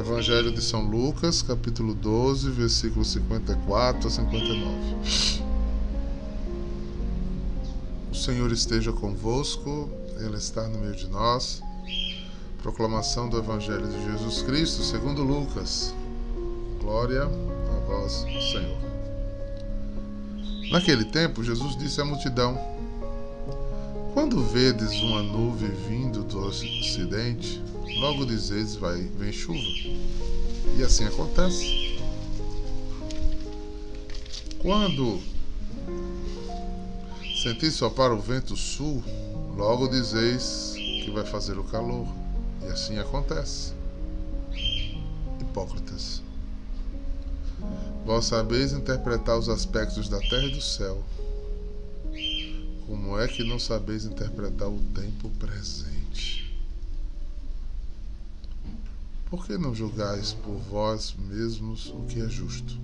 Evangelho de São Lucas, capítulo 12, versículos 54 a 59. O Senhor esteja convosco, Ele está no meio de nós. Proclamação do Evangelho de Jesus Cristo, segundo Lucas. Glória a vós, Senhor. Naquele tempo, Jesus disse à multidão: Quando vedes uma nuvem vindo do ocidente, logo dizeis vai vem chuva. E assim acontece. Quando sentis sopar o vento sul, logo dizeis que vai fazer o calor. E assim acontece. Hipócritas. Vós sabeis interpretar os aspectos da terra e do céu. Como é que não sabeis interpretar o tempo presente? Por que não julgais por vós mesmos o que é justo?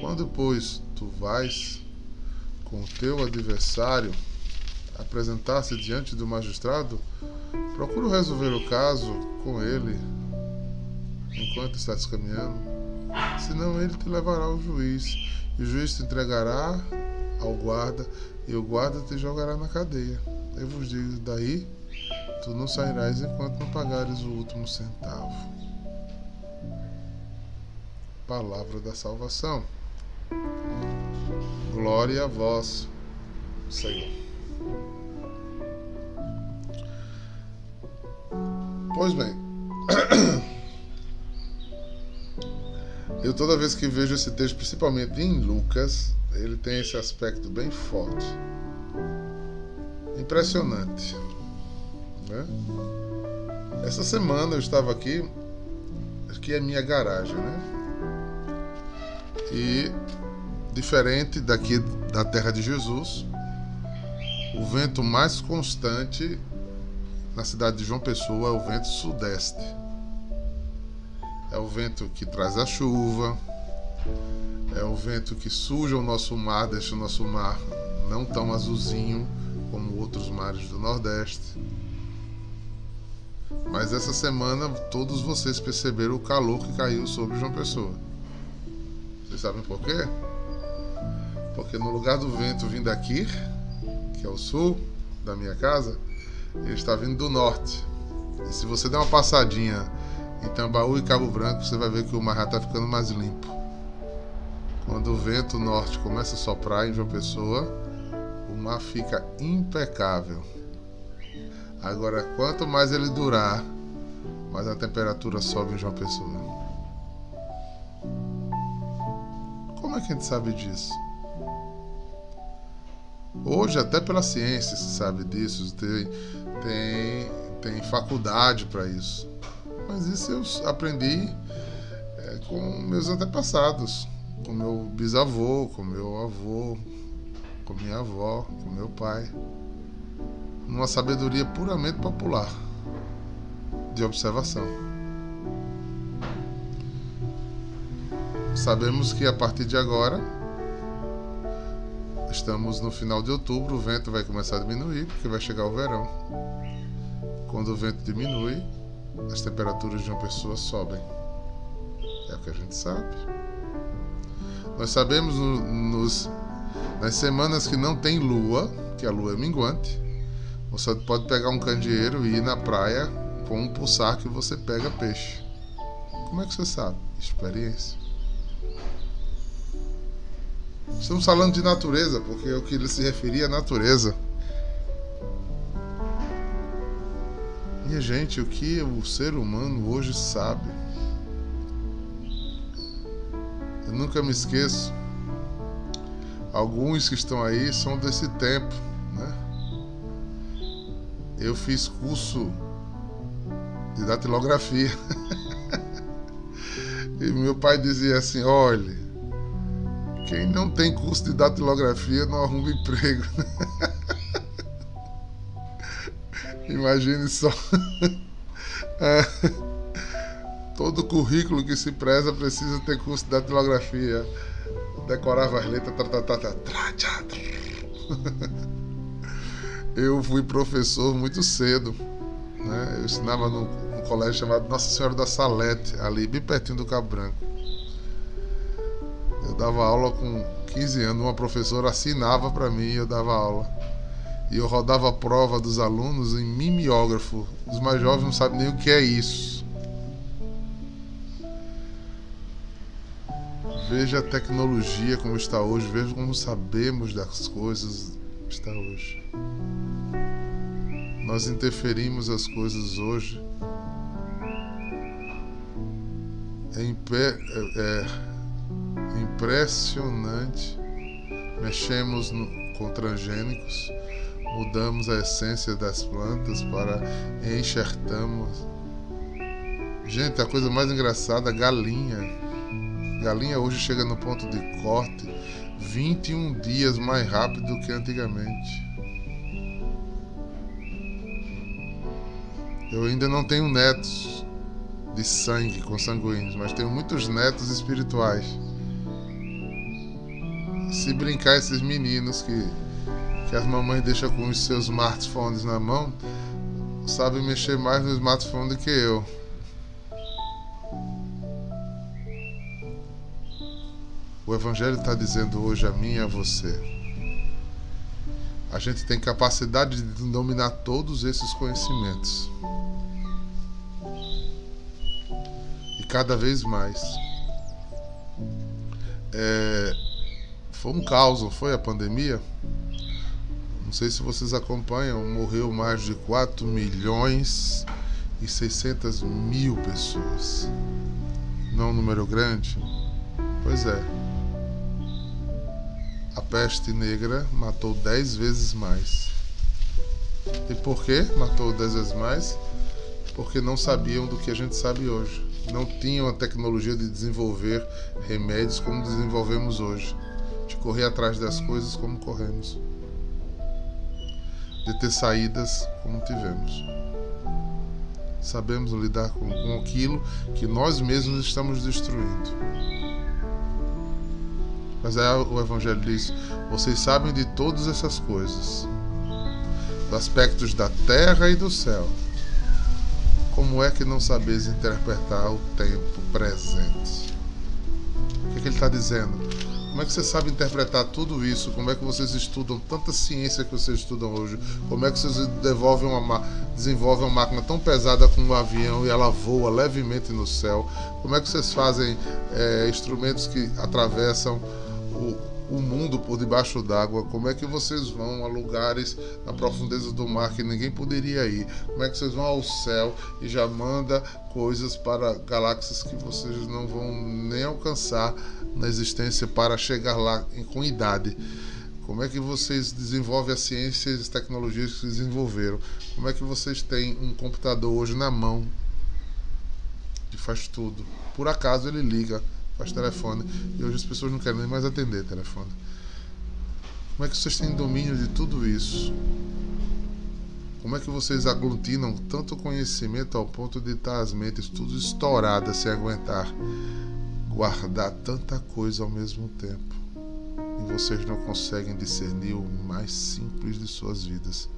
Quando, pois, tu vais com o teu adversário apresentar-se diante do magistrado, procura resolver o caso com ele enquanto estás caminhando, senão ele te levará ao juiz, e o juiz te entregará ao guarda, e o guarda te jogará na cadeia. Eu vos digo, daí tu não sairás enquanto não pagares o último centavo. Palavra da salvação. Glória a vós, Senhor. Pois bem, eu toda vez que vejo esse texto, principalmente em Lucas, ele tem esse aspecto bem forte. Impressionante. Né? Essa semana eu estava aqui, aqui é minha garagem, né? E diferente daqui da terra de Jesus, o vento mais constante na cidade de João Pessoa é o vento sudeste. É o vento que traz a chuva, é o vento que suja o nosso mar, deixa o nosso mar não tão azulzinho como outros mares do Nordeste. Mas essa semana todos vocês perceberam o calor que caiu sobre João Pessoa. Vocês sabem por quê? Porque no lugar do vento vindo daqui, que é o sul da minha casa, ele está vindo do norte. E se você der uma passadinha em Tambaú e Cabo Branco, você vai ver que o mar está ficando mais limpo. Quando o vento norte começa a soprar em João Pessoa, o mar fica impecável. Agora, quanto mais ele durar, mais a temperatura sobe em João Pessoa. Como é que a gente sabe disso? Hoje, até pela ciência se sabe disso, tem, tem, tem faculdade para isso. Mas isso eu aprendi é, com meus antepassados, com meu bisavô, com meu avô, com minha avó, com meu pai. Numa sabedoria puramente popular, de observação. Sabemos que a partir de agora Estamos no final de outubro, o vento vai começar a diminuir porque vai chegar o verão. Quando o vento diminui, as temperaturas de uma pessoa sobem. É o que a gente sabe. Nós sabemos no, nos, nas semanas que não tem lua, que a lua é minguante, você pode pegar um candeeiro e ir na praia com um pulsar que você pega peixe. Como é que você sabe? Experiência. Estamos falando de natureza, porque é o que ele se referia à natureza. Minha gente, o que o ser humano hoje sabe? Eu nunca me esqueço. Alguns que estão aí são desse tempo? Eu fiz curso de datilografia. e meu pai dizia assim: olhe, quem não tem curso de datilografia não arruma emprego. Imagine só. É. Todo currículo que se preza precisa ter curso de datilografia. Decorava as letras. Tra, tra, tra, Eu fui professor muito cedo. Né? Eu ensinava no, no colégio chamado Nossa Senhora da Salete, ali bem pertinho do Cabo Branco. Eu dava aula com 15 anos, uma professora assinava para mim e eu dava aula. E eu rodava a prova dos alunos em mimeógrafo. Os mais jovens não sabem nem o que é isso. Veja a tecnologia como está hoje, veja como sabemos das coisas está hoje. Nós interferimos as coisas hoje. É, é, é impressionante. Mexemos no, com transgênicos, mudamos a essência das plantas para enxertamos. Gente, a coisa mais engraçada, galinha Galinha hoje chega no ponto de corte 21 dias mais rápido do que antigamente. Eu ainda não tenho netos de sangue consanguíneos, mas tenho muitos netos espirituais. Se brincar esses meninos que, que as mamães deixam com os seus smartphones na mão, sabem mexer mais no smartphone do que eu. O Evangelho está dizendo hoje a mim e a você. A gente tem capacidade de dominar todos esses conhecimentos. Cada vez mais. É, foi um caos, não foi a pandemia? Não sei se vocês acompanham, morreu mais de 4 milhões e 600 mil pessoas. Não é um número grande? Pois é a peste negra matou dez vezes mais. E por que matou dez vezes mais? Porque não sabiam do que a gente sabe hoje. Não tinham a tecnologia de desenvolver remédios como desenvolvemos hoje. De correr atrás das coisas como corremos. De ter saídas como tivemos. Sabemos lidar com, com aquilo que nós mesmos estamos destruindo. Mas aí o Evangelho diz: vocês sabem de todas essas coisas, dos aspectos da terra e do céu. Como é que não sabeis interpretar o tempo presente? O que, é que ele está dizendo? Como é que você sabe interpretar tudo isso? Como é que vocês estudam tanta ciência que vocês estudam hoje? Como é que vocês desenvolvem uma, desenvolvem uma máquina tão pesada como um avião e ela voa levemente no céu? Como é que vocês fazem é, instrumentos que atravessam o, o mundo por debaixo d'água, como é que vocês vão a lugares na profundeza do mar que ninguém poderia ir? Como é que vocês vão ao céu e já manda coisas para galáxias que vocês não vão nem alcançar na existência para chegar lá com idade? Como é que vocês desenvolvem as ciências e as tecnologias que desenvolveram? Como é que vocês têm um computador hoje na mão que faz tudo? Por acaso ele liga faz telefone. E hoje as pessoas não querem nem mais atender telefone. Como é que vocês têm domínio de tudo isso? Como é que vocês aglutinam tanto conhecimento ao ponto de estar as mentes tudo estouradas sem aguentar guardar tanta coisa ao mesmo tempo? E vocês não conseguem discernir o mais simples de suas vidas,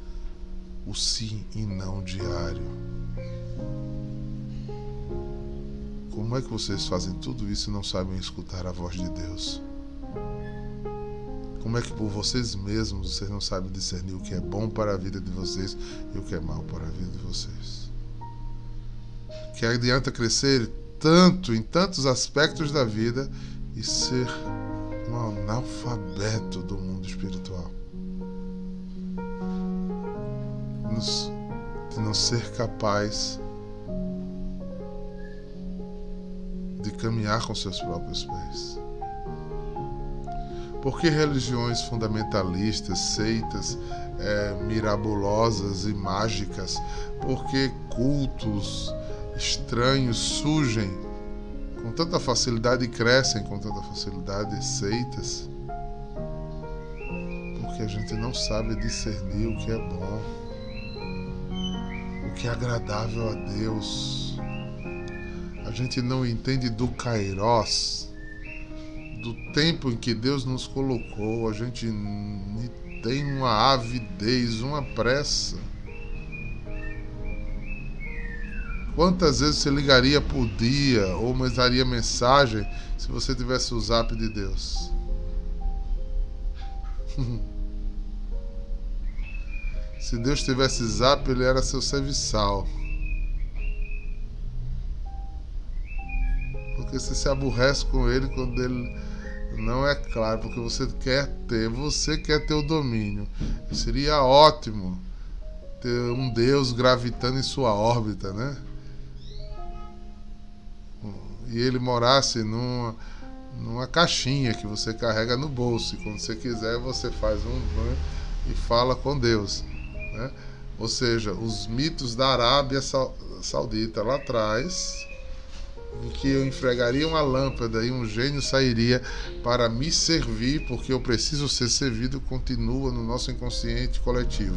o sim e não diário. Como é que vocês fazem tudo isso e não sabem escutar a voz de Deus? Como é que por vocês mesmos vocês não sabem discernir o que é bom para a vida de vocês e o que é mal para a vida de vocês? Que adianta crescer tanto em tantos aspectos da vida e ser um analfabeto do mundo espiritual. De não ser capaz de caminhar com seus próprios pés. Por que religiões fundamentalistas, seitas é, mirabolosas e mágicas? Por que cultos estranhos surgem com tanta facilidade e crescem com tanta facilidade seitas? Porque a gente não sabe discernir o que é bom, o que é agradável a Deus a gente não entende do Kairos, do tempo em que Deus nos colocou, a gente tem uma avidez, uma pressa. Quantas vezes você ligaria por dia ou mandaria mensagem se você tivesse o zap de Deus? se Deus tivesse zap, ele era seu serviçal. Porque você se aborrece com ele quando ele não é claro, porque você quer ter, você quer ter o domínio. Seria ótimo ter um Deus gravitando em sua órbita, né? E ele morasse numa, numa caixinha que você carrega no bolso. E quando você quiser, você faz um e fala com Deus. Né? Ou seja, os mitos da Arábia Saudita lá atrás em que eu enfregaria uma lâmpada e um gênio sairia para me servir, porque eu preciso ser servido, continua no nosso inconsciente coletivo.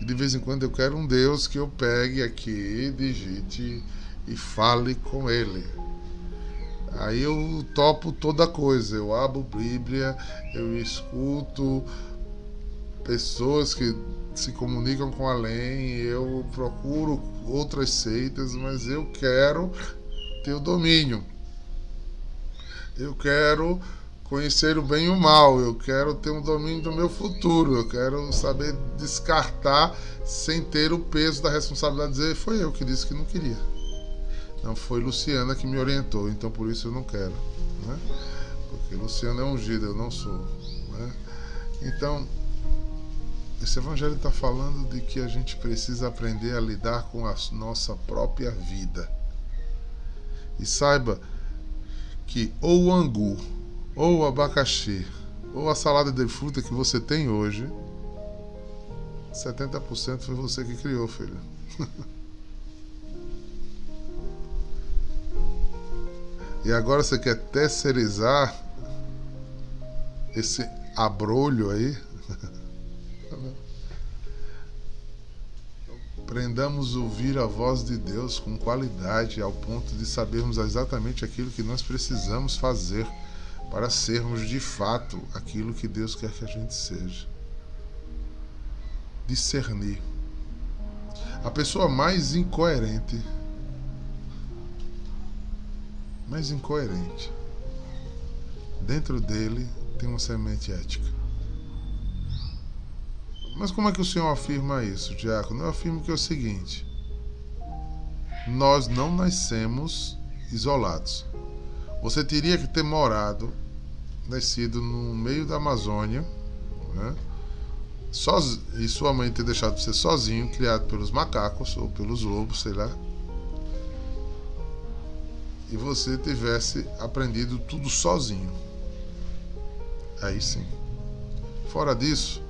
E de vez em quando eu quero um Deus que eu pegue aqui, digite e fale com Ele. Aí eu topo toda coisa, eu abro Bíblia, eu escuto pessoas que se comunicam com além, eu procuro outras seitas, mas eu quero ter o domínio. Eu quero conhecer o bem e o mal, eu quero ter um domínio do meu futuro, eu quero saber descartar sem ter o peso da responsabilidade de dizer foi eu que disse que não queria. Não foi Luciana que me orientou, então por isso eu não quero. Né? Porque Luciana é ungida, eu não sou. Né? Então, esse evangelho está falando de que a gente precisa aprender a lidar com a nossa própria vida. E saiba que ou o angu, ou o abacaxi, ou a salada de fruta que você tem hoje, 70% foi você que criou, filho. e agora você quer terceirizar esse abrolho aí? Aprendamos a ouvir a voz de Deus com qualidade, ao ponto de sabermos exatamente aquilo que nós precisamos fazer para sermos de fato aquilo que Deus quer que a gente seja. Discernir. A pessoa mais incoerente, mais incoerente, dentro dele tem uma semente ética. Mas como é que o senhor afirma isso, Diácono? Eu afirmo que é o seguinte: nós não nascemos isolados. Você teria que ter morado, nascido no meio da Amazônia, né? Soz... e sua mãe ter deixado você sozinho, criado pelos macacos ou pelos lobos, sei lá. E você tivesse aprendido tudo sozinho. Aí sim. Fora disso,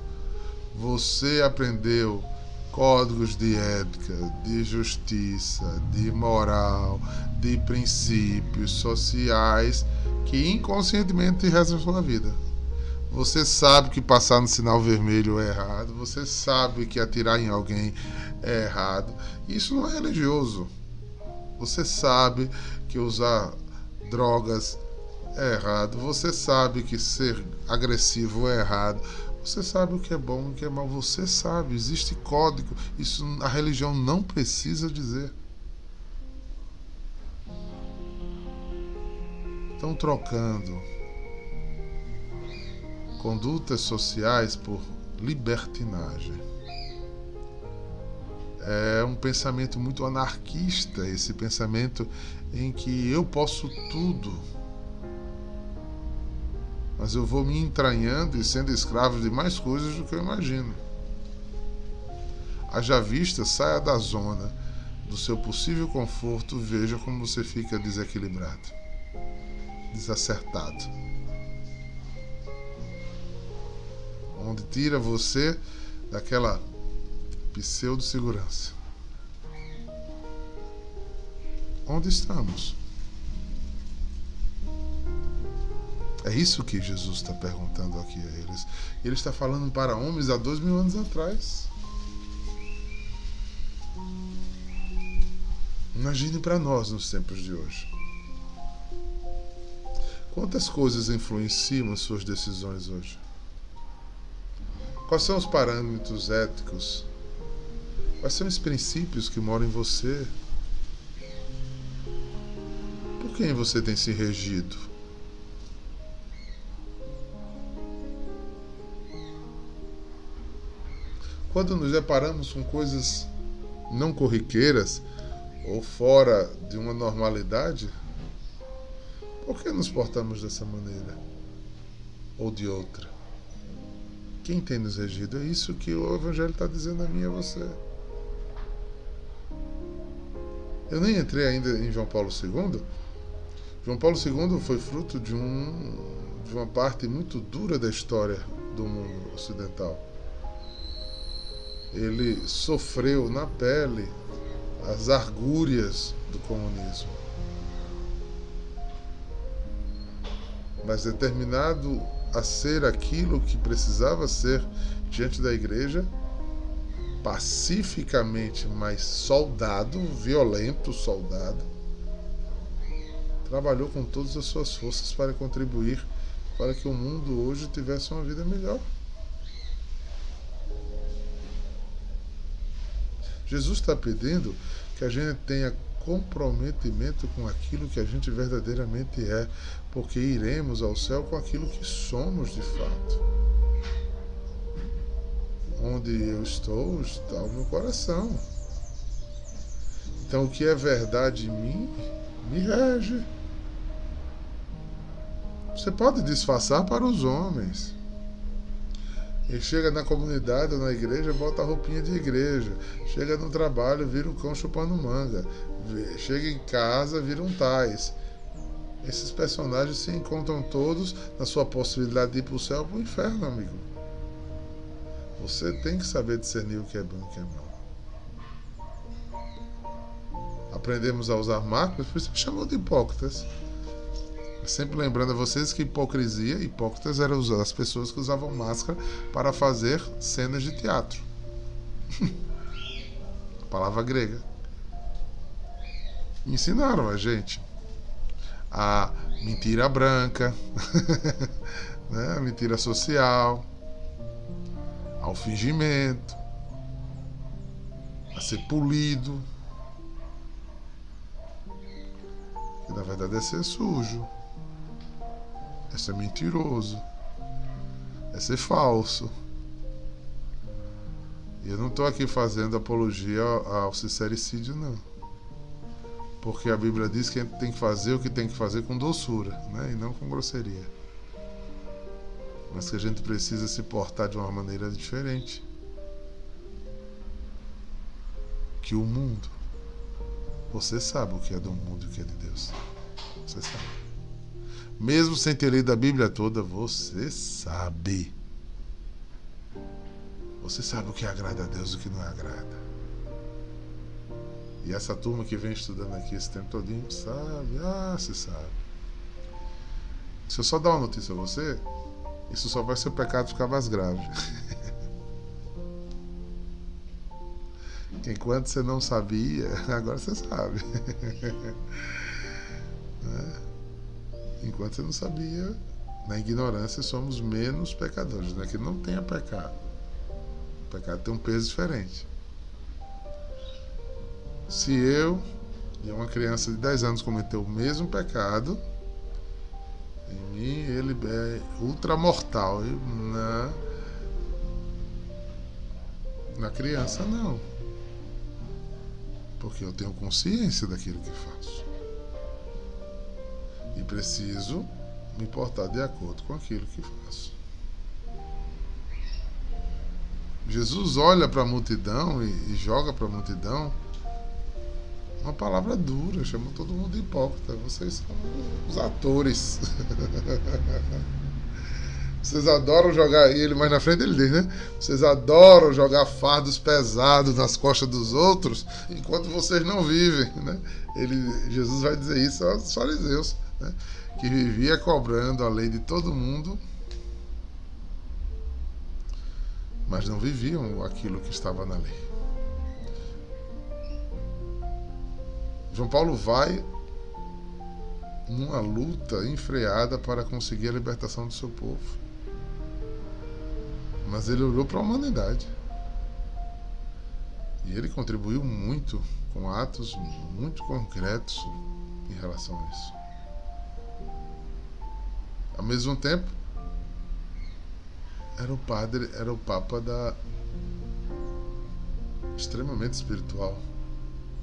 você aprendeu códigos de ética, de justiça, de moral, de princípios sociais que inconscientemente rezam sua vida. Você sabe que passar no sinal vermelho é errado, você sabe que atirar em alguém é errado. Isso não é religioso. Você sabe que usar drogas é errado, você sabe que ser agressivo é errado, você sabe o que é bom e o que é mal, você sabe, existe código, isso a religião não precisa dizer. Estão trocando condutas sociais por libertinagem. É um pensamento muito anarquista, esse pensamento em que eu posso tudo mas eu vou me entranhando e sendo escravo de mais coisas do que eu imagino. Haja vista, saia da zona do seu possível conforto, veja como você fica desequilibrado, desacertado. Onde tira você daquela pseudo-segurança. Onde estamos? É isso que Jesus está perguntando aqui a eles. Ele está falando para homens há dois mil anos atrás. Imagine para nós nos tempos de hoje. Quantas coisas influenciam as suas decisões hoje? Quais são os parâmetros éticos? Quais são os princípios que moram em você? Por quem você tem se regido? Quando nos deparamos com coisas não corriqueiras ou fora de uma normalidade, por que nos portamos dessa maneira ou de outra? Quem tem nos regido? É isso que o Evangelho está dizendo a mim e a você. Eu nem entrei ainda em João Paulo II. João Paulo II foi fruto de, um, de uma parte muito dura da história do mundo ocidental. Ele sofreu na pele as argúrias do comunismo. Mas determinado a ser aquilo que precisava ser diante da igreja, pacificamente, mas soldado, violento soldado, trabalhou com todas as suas forças para contribuir para que o mundo hoje tivesse uma vida melhor. Jesus está pedindo que a gente tenha comprometimento com aquilo que a gente verdadeiramente é, porque iremos ao céu com aquilo que somos de fato onde eu estou está o meu coração. Então, o que é verdade em mim me rege. Você pode disfarçar para os homens. E chega na comunidade ou na igreja, bota a roupinha de igreja. Chega no trabalho, vira um cão chupando manga. Chega em casa, vira um tais. Esses personagens se encontram todos na sua possibilidade de ir para o céu ou para o inferno, amigo. Você tem que saber discernir o que é bom e o que é mal. Aprendemos a usar máscaras, por isso chamou de hipócritas. Sempre lembrando a vocês que hipocrisia, hipócritas eram as pessoas que usavam máscara para fazer cenas de teatro. palavra grega. Ensinaram a gente a mentira branca, né? a mentira social ao fingimento, a ser polido. Que na verdade é ser sujo, é ser mentiroso, é ser falso. E eu não estou aqui fazendo apologia ao sincericídio, não. Porque a Bíblia diz que a gente tem que fazer o que tem que fazer com doçura, né? e não com grosseria mas que a gente precisa se portar de uma maneira diferente que o mundo. Você sabe o que é do mundo e o que é de Deus. Você sabe. Mesmo sem ter lido a Bíblia toda, você sabe. Você sabe o que agrada a Deus e o que não agrada. E essa turma que vem estudando aqui esse tempo todinho sabe. Ah, você sabe. Se eu só dar uma notícia a você, isso só vai ser o pecado ficar mais grave. Enquanto você não sabia, agora você sabe. Né? Enquanto você não sabia, na ignorância somos menos pecadores. Não é que não tenha pecado. O pecado tem um peso diferente. Se eu e uma criança de 10 anos cometeu o mesmo pecado, em mim ele é ultramortal. Na, na criança, não. Porque eu tenho consciência daquilo que faço. E preciso me portar de acordo com aquilo que faço. Jesus olha para a multidão e, e joga para a multidão uma palavra dura, chama todo mundo de hipócrita. Vocês são os atores. Vocês adoram jogar, ele mais na frente ele diz, né? Vocês adoram jogar fardos pesados nas costas dos outros, enquanto vocês não vivem, né? Ele, Jesus vai dizer isso aos fariseus, né? Que vivia cobrando a lei de todo mundo, mas não viviam aquilo que estava na lei. João Paulo vai numa luta enfreada para conseguir a libertação do seu povo. Mas ele olhou para a humanidade. E ele contribuiu muito com atos muito concretos em relação a isso. Ao mesmo tempo, era o padre, era o papa da extremamente espiritual,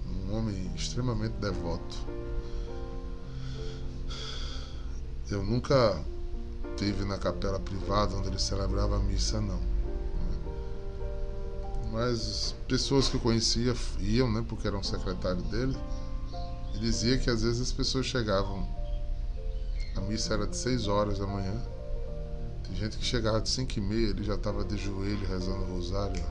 um homem extremamente devoto. Eu nunca tive na capela privada onde ele celebrava a missa, não. Mas pessoas que eu conhecia iam, né, porque eram secretário dele, e dizia que às vezes as pessoas chegavam, a missa era de 6 horas da manhã, tem gente que chegava de 5 e meia, ele já estava de joelho rezando o rosário.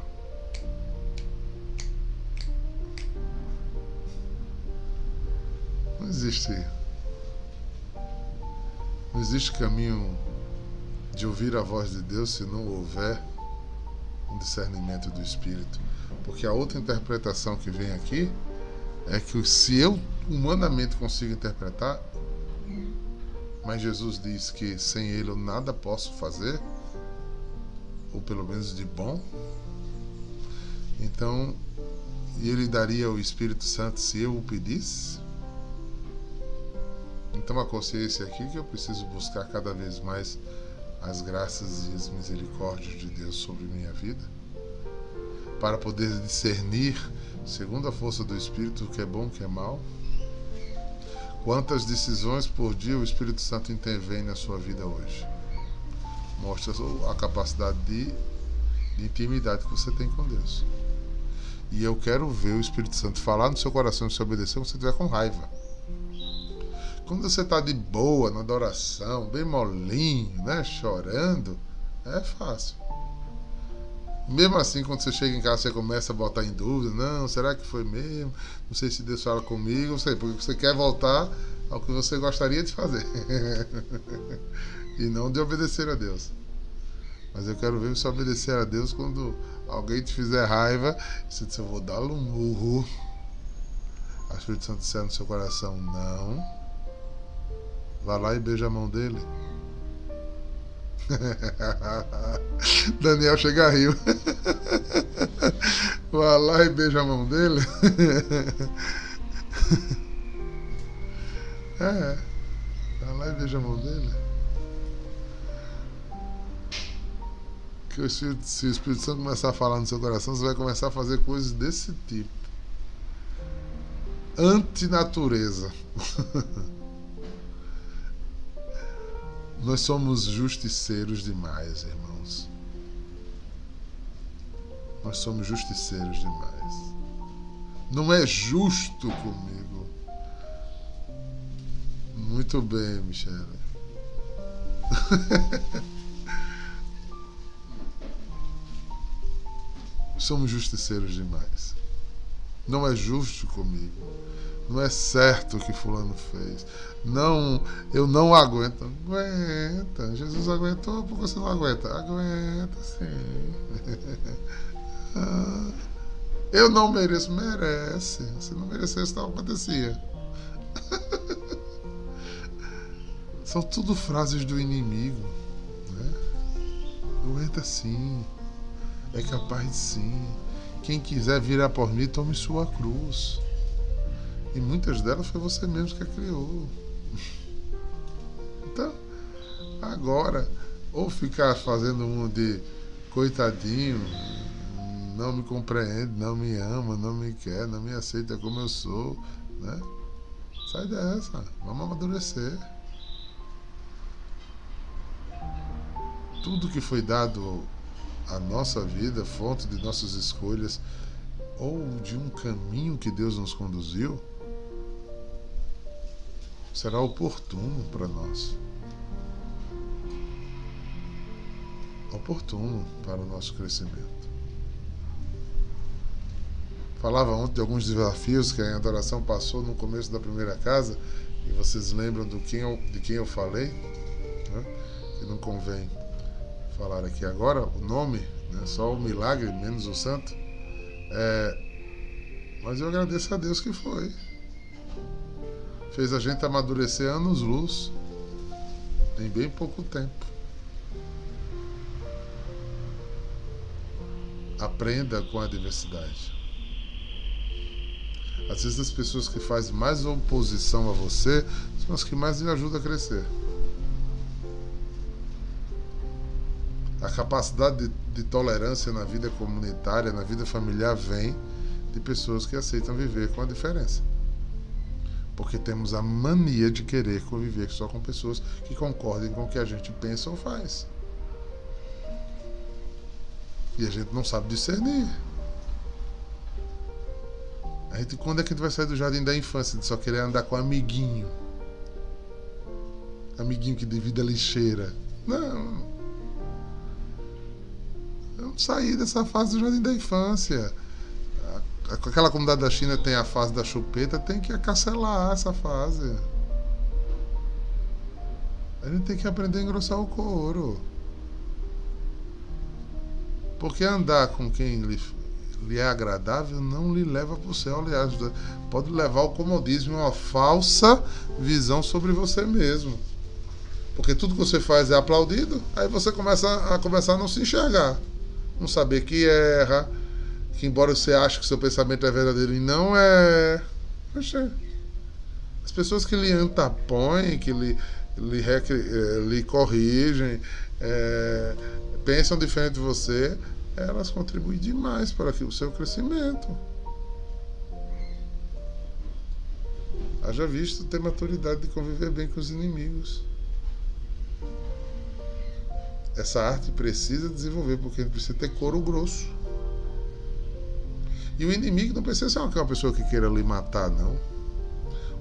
Não existe. Não existe caminho de ouvir a voz de Deus se não houver um discernimento do Espírito. Porque a outra interpretação que vem aqui é que se eu humanamente consigo interpretar, mas Jesus diz que sem Ele eu nada posso fazer, ou pelo menos de bom, então Ele daria o Espírito Santo se eu o pedisse? Então a consciência aqui que eu preciso buscar cada vez mais as graças e as misericórdias de Deus sobre minha vida, para poder discernir, segundo a força do Espírito, o que é bom, o que é mal. Quantas decisões por dia o Espírito Santo intervém na sua vida hoje? Mostra a capacidade de, de intimidade que você tem com Deus. E eu quero ver o Espírito Santo falar no seu coração se obedecer quando você estiver com raiva. Quando você está de boa na adoração, bem molinho, né, chorando, é fácil. Mesmo assim, quando você chega em casa, você começa a botar em dúvida: não, será que foi mesmo? Não sei se Deus fala comigo, não sei, porque você quer voltar ao que você gostaria de fazer e não de obedecer a Deus. Mas eu quero ver você obedecer a Deus quando alguém te fizer raiva e você diz: eu vou dar um murro. A Espírito Santo disser no seu coração: não Vá lá e beija a mão dele. Daniel chega a rio. Vá lá e beija a mão dele. é. Vá lá e beija a mão dele. Que o Espírito, se o Espírito Santo começar a falar no seu coração, você vai começar a fazer coisas desse tipo. Antinatureza. Nós somos justiceiros demais, irmãos. Nós somos justiceiros demais. Não é justo comigo. Muito bem, Michele. somos justiceiros demais. Não é justo comigo. Não é certo o que fulano fez. Não, eu não aguento. Aguenta. Jesus aguentou porque você não aguenta. Aguenta, sim. Eu não mereço. Merece. Se não merecesse, não acontecia. São tudo frases do inimigo. Né? Aguenta sim. É capaz de sim. Quem quiser virar por mim, tome sua cruz. E muitas delas foi você mesmo que a criou. Então, agora, ou ficar fazendo um de coitadinho, não me compreende, não me ama, não me quer, não me aceita como eu sou, né? Sai dessa, vamos amadurecer. Tudo que foi dado à nossa vida, fonte de nossas escolhas, ou de um caminho que Deus nos conduziu, será oportuno para nós. Oportuno para o nosso crescimento. Falava ontem de alguns desafios que a adoração passou no começo da primeira casa, e vocês lembram do quem eu, de quem eu falei, né? que não convém falar aqui agora, o nome, né? só o milagre, menos o santo. É, mas eu agradeço a Deus que foi fez a gente amadurecer anos-luz em bem pouco tempo. Aprenda com a diversidade. Às vezes as pessoas que fazem mais oposição a você são as que mais lhe ajudam a crescer. A capacidade de, de tolerância na vida comunitária, na vida familiar, vem de pessoas que aceitam viver com a diferença. Porque temos a mania de querer conviver só com pessoas que concordem com o que a gente pensa ou faz. E a gente não sabe discernir. A gente, quando é que a gente vai sair do jardim da infância de só querer andar com amiguinho? Amiguinho que divide a lixeira. Não. Não saí dessa fase do jardim da infância. Aquela comunidade da China tem a fase da chupeta, tem que acacelar essa fase. A gente tem que aprender a engrossar o couro. Porque andar com quem lhe, lhe é agradável não lhe leva para o céu, aliás, pode levar ao comodismo, uma falsa visão sobre você mesmo. Porque tudo que você faz é aplaudido, aí você começa a começar a não se enxergar, não saber que erra, que embora você ache que seu pensamento é verdadeiro e não é. Poxa, as pessoas que lhe antapõem, que lhe, lhe, eh, lhe corrigem, é, pensam diferente de você, elas contribuem demais para o seu crescimento. Haja visto ter maturidade de conviver bem com os inimigos. Essa arte precisa desenvolver, porque precisa ter couro grosso. E o inimigo não precisa ser uma pessoa que queira lhe matar, não.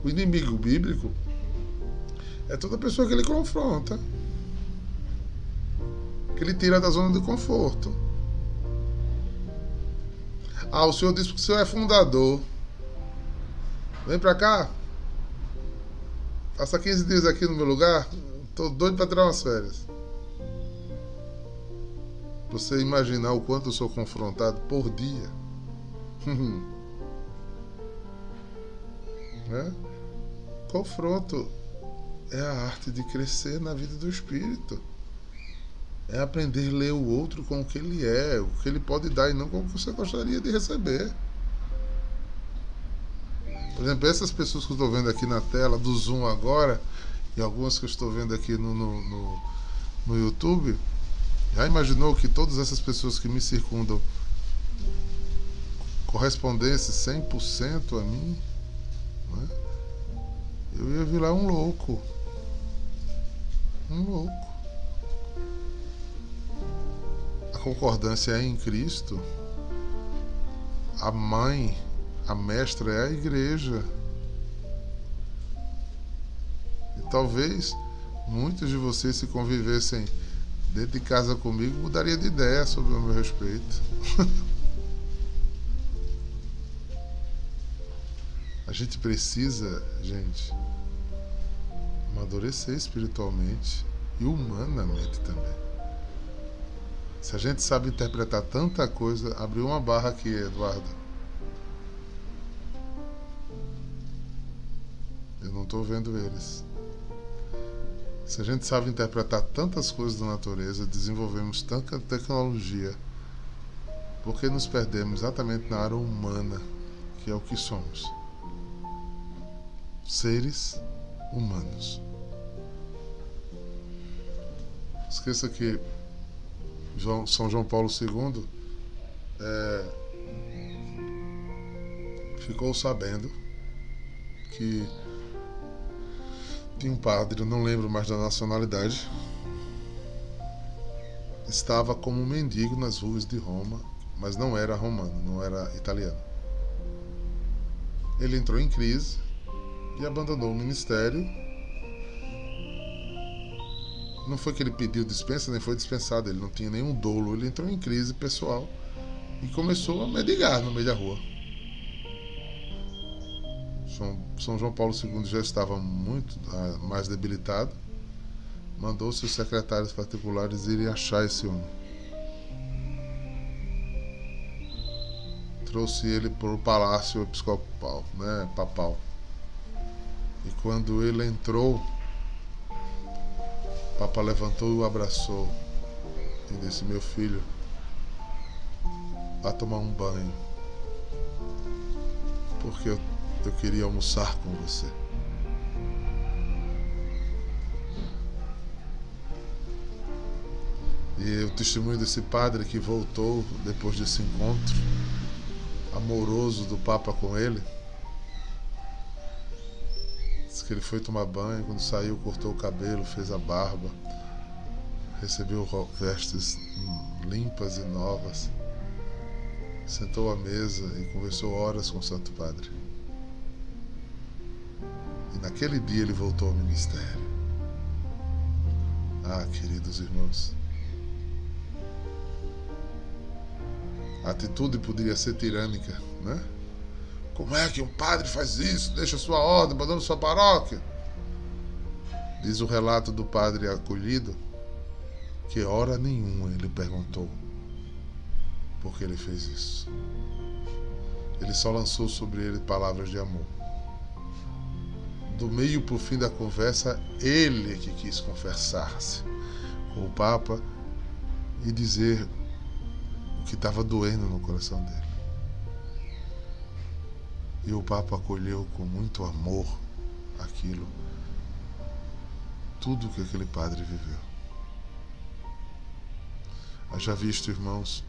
O inimigo bíblico é toda pessoa que ele confronta que ele tira da zona de conforto. Ah, o senhor disse que o senhor é fundador. Vem pra cá. Passa 15 dias aqui no meu lugar. Tô doido pra tirar umas férias. Você imaginar o quanto eu sou confrontado por dia. Né? Confronto é a arte de crescer na vida do espírito é aprender a ler o outro com o que ele é, o que ele pode dar e não com o que você gostaria de receber. Por exemplo, essas pessoas que eu estou vendo aqui na tela do Zoom agora, e algumas que eu estou vendo aqui no, no, no, no YouTube, já imaginou que todas essas pessoas que me circundam correspondessem 100% a mim? Né? Eu ia virar um louco. Um louco concordância é em Cristo, a mãe, a mestra é a igreja. E talvez muitos de vocês, se convivessem dentro de casa comigo, mudaria de ideia sobre o meu respeito. a gente precisa, gente, amadurecer espiritualmente e humanamente também. Se a gente sabe interpretar tanta coisa, abriu uma barra aqui, Eduardo. Eu não estou vendo eles. Se a gente sabe interpretar tantas coisas da natureza, desenvolvemos tanta tecnologia, por que nos perdemos exatamente na área humana, que é o que somos? Seres humanos. Esqueça que João, São João Paulo II é, ficou sabendo que tinha um padre, não lembro mais da nacionalidade, estava como um mendigo nas ruas de Roma, mas não era romano, não era italiano. Ele entrou em crise e abandonou o ministério não foi que ele pediu dispensa, nem foi dispensado, ele não tinha nenhum dolo, ele entrou em crise pessoal e começou a mendigar no meio da rua. São João Paulo II já estava muito ah, mais debilitado, mandou seus secretários particulares irem achar esse homem. Trouxe ele para o palácio episcopal, né, papal. E quando ele entrou, Papa levantou e o abraçou e disse: Meu filho, vá tomar um banho, porque eu eu queria almoçar com você. E o testemunho desse padre que voltou depois desse encontro amoroso do Papa com ele. Que ele foi tomar banho, quando saiu, cortou o cabelo, fez a barba, recebeu vestes limpas e novas, sentou à mesa e conversou horas com o Santo Padre. E naquele dia ele voltou ao ministério. Ah, queridos irmãos, A atitude poderia ser tirânica, né? Como é que um padre faz isso? Deixa sua ordem, abandona sua paróquia. Diz o relato do padre acolhido que hora nenhuma ele perguntou por que ele fez isso. Ele só lançou sobre ele palavras de amor. Do meio para o fim da conversa, ele é que quis conversar-se com o Papa e dizer o que estava doendo no coração dele. E o Papa acolheu com muito amor aquilo, tudo que aquele padre viveu. Haja visto, irmãos,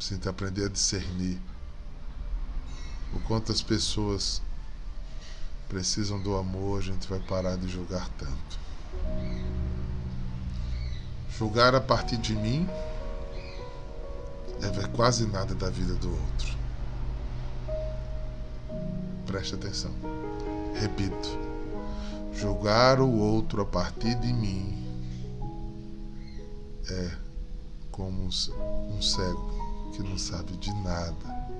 sinta aprender a discernir o quanto as pessoas precisam do amor, a gente vai parar de julgar tanto. Julgar a partir de mim é ver quase nada da vida do outro. Preste atenção. Repito. Julgar o outro a partir de mim é como um cego que não sabe de nada,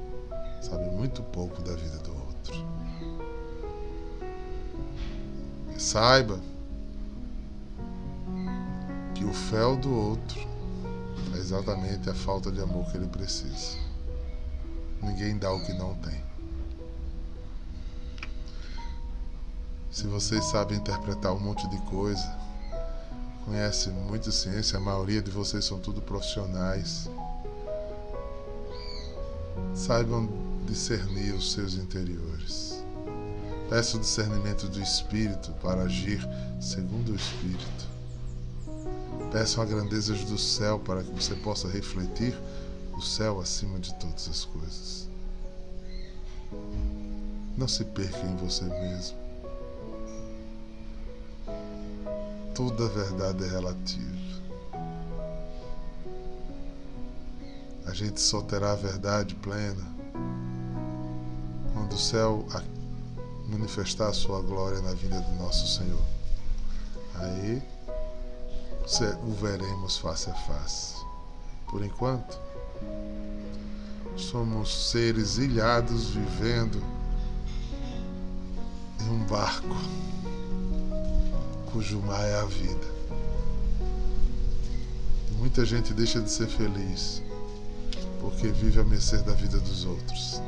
sabe muito pouco da vida do outro. E saiba que o fel do outro é exatamente a falta de amor que ele precisa. Ninguém dá o que não tem. Se vocês sabem interpretar um monte de coisa, conhecem muita ciência, a maioria de vocês são tudo profissionais. Saibam discernir os seus interiores. Peça o discernimento do Espírito para agir segundo o Espírito. Peçam a grandeza do céu para que você possa refletir o céu acima de todas as coisas. Não se perca em você mesmo. Toda verdade é relativa. A gente só terá a verdade plena quando o céu manifestar a sua glória na vida do nosso Senhor. Aí o veremos face a face. Por enquanto, somos seres ilhados vivendo em um barco cujo mar é a vida. Muita gente deixa de ser feliz porque vive a mercê da vida dos outros,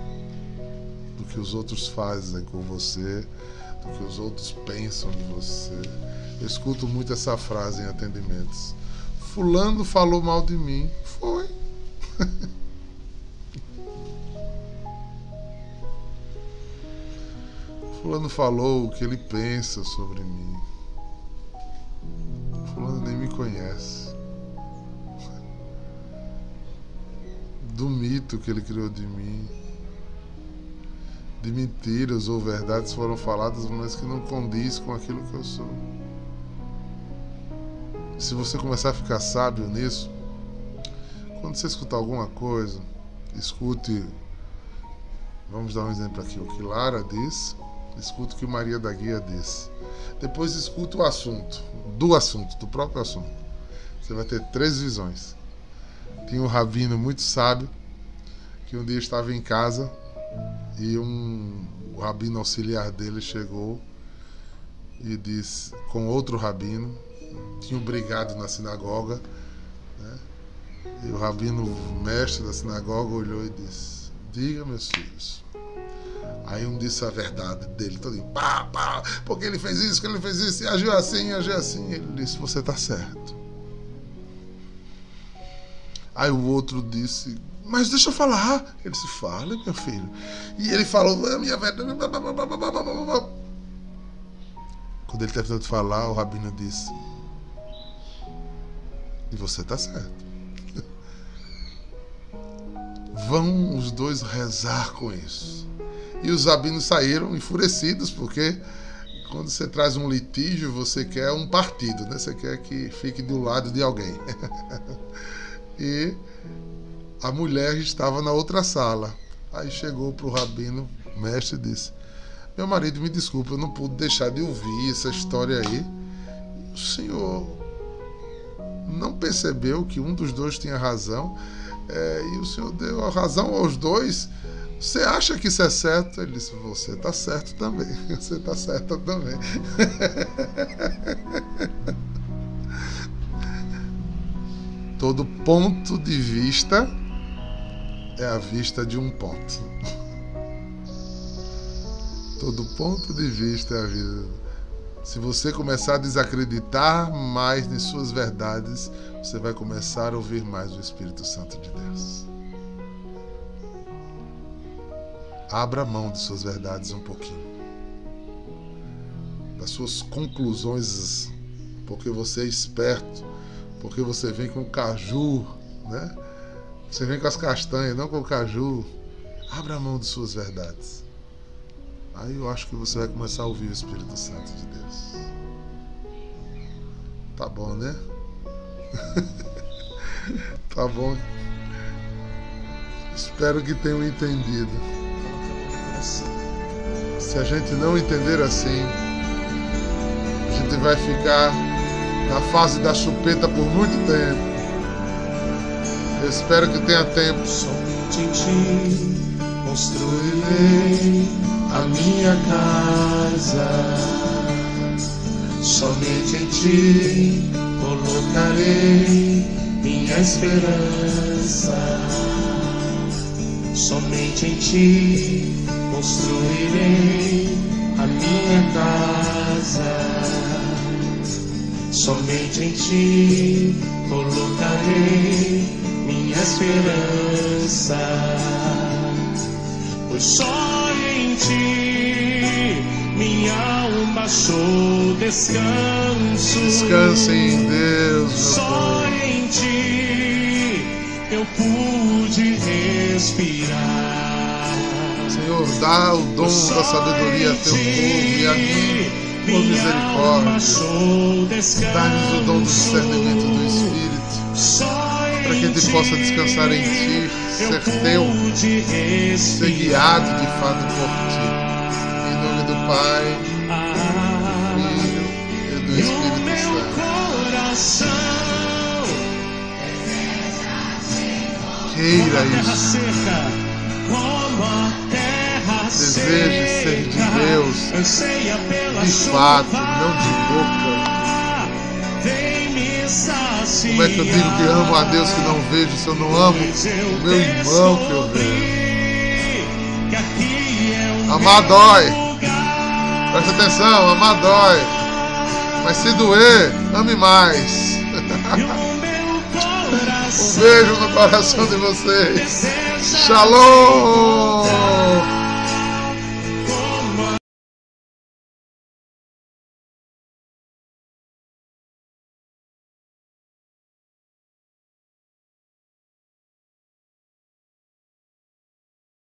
do que os outros fazem com você, do que os outros pensam de você eu escuto muito essa frase em atendimentos. Fulano falou mal de mim. Foi. Fulano falou o que ele pensa sobre mim. Fulano nem me conhece. Do mito que ele criou de mim. De mentiras ou verdades foram faladas, mas que não condiz com aquilo que eu sou. Se você começar a ficar sábio nisso, quando você escutar alguma coisa, escute. Vamos dar um exemplo aqui. O que Lara diz, escute o que Maria da Guia diz. Depois escute o assunto, do assunto, do próprio assunto. Você vai ter três visões. Tinha um rabino muito sábio que um dia estava em casa e um o rabino auxiliar dele chegou e disse com outro rabino tinham brigado na sinagoga. Né? E o rabino, mestre da sinagoga, olhou e disse: Diga, meus filhos. Aí um disse a verdade dele, todo pá, pá, porque ele fez isso, que ele fez isso, e agiu assim, agiu assim. Ele disse: Você está certo. Aí o outro disse, mas deixa eu falar. Ele disse, fala, meu filho. E ele falou, minha verdade. Quando ele terminou de falar, o rabino disse, e você está certo. Vão os dois rezar com isso. E os rabinos saíram enfurecidos, porque quando você traz um litígio, você quer um partido, né? Você quer que fique do lado de alguém. e a mulher estava na outra sala. Aí chegou para o rabino, mestre, e disse: Meu marido, me desculpa, eu não pude deixar de ouvir essa história aí. O senhor não percebeu que um dos dois tinha razão é, e o senhor deu a razão aos dois. Você acha que isso é certo? Ele disse: Você está certo também. Você está certo também. Todo ponto de vista é a vista de um ponto. Todo ponto de vista é a vida. Se você começar a desacreditar mais em suas verdades, você vai começar a ouvir mais o Espírito Santo de Deus. Abra mão de suas verdades um pouquinho. Das suas conclusões, porque você é esperto, porque você vem com caju, né? Você vem com as castanhas, não com o caju. Abra mão de suas verdades. Aí eu acho que você vai começar a ouvir o Espírito Santo de Deus. Tá bom, né? tá bom. Espero que tenham entendido. Se a gente não entender assim, a gente vai ficar na fase da chupeta por muito tempo. Eu espero que tenha tempo. Somente em ti construirei a minha casa. Somente em ti colocarei minha esperança. Somente em ti construirei a minha casa. Somente em ti colocarei minha esperança, pois só em ti minha alma achou descanso. Descanse em Deus, só em ti eu pude respirar. Senhor, dá o dom da sabedoria a teu povo e a mim, por misericórdia. Dá-nos o dom do discernimento do Espírito para que gente possa descansar em Ti, ser Teu, ser guiado de fato por Ti. Em nome do Pai, do Filho e do Espírito Santo. Queira isso. Deseje ser de Deus, de fato, não de boca. Como é que eu digo que amo a Deus que não vejo se eu não amo o meu irmão que eu vejo? Amar dói. Presta atenção, amar dói. Mas se doer, ame mais. Um beijo no coração de vocês. Shalom!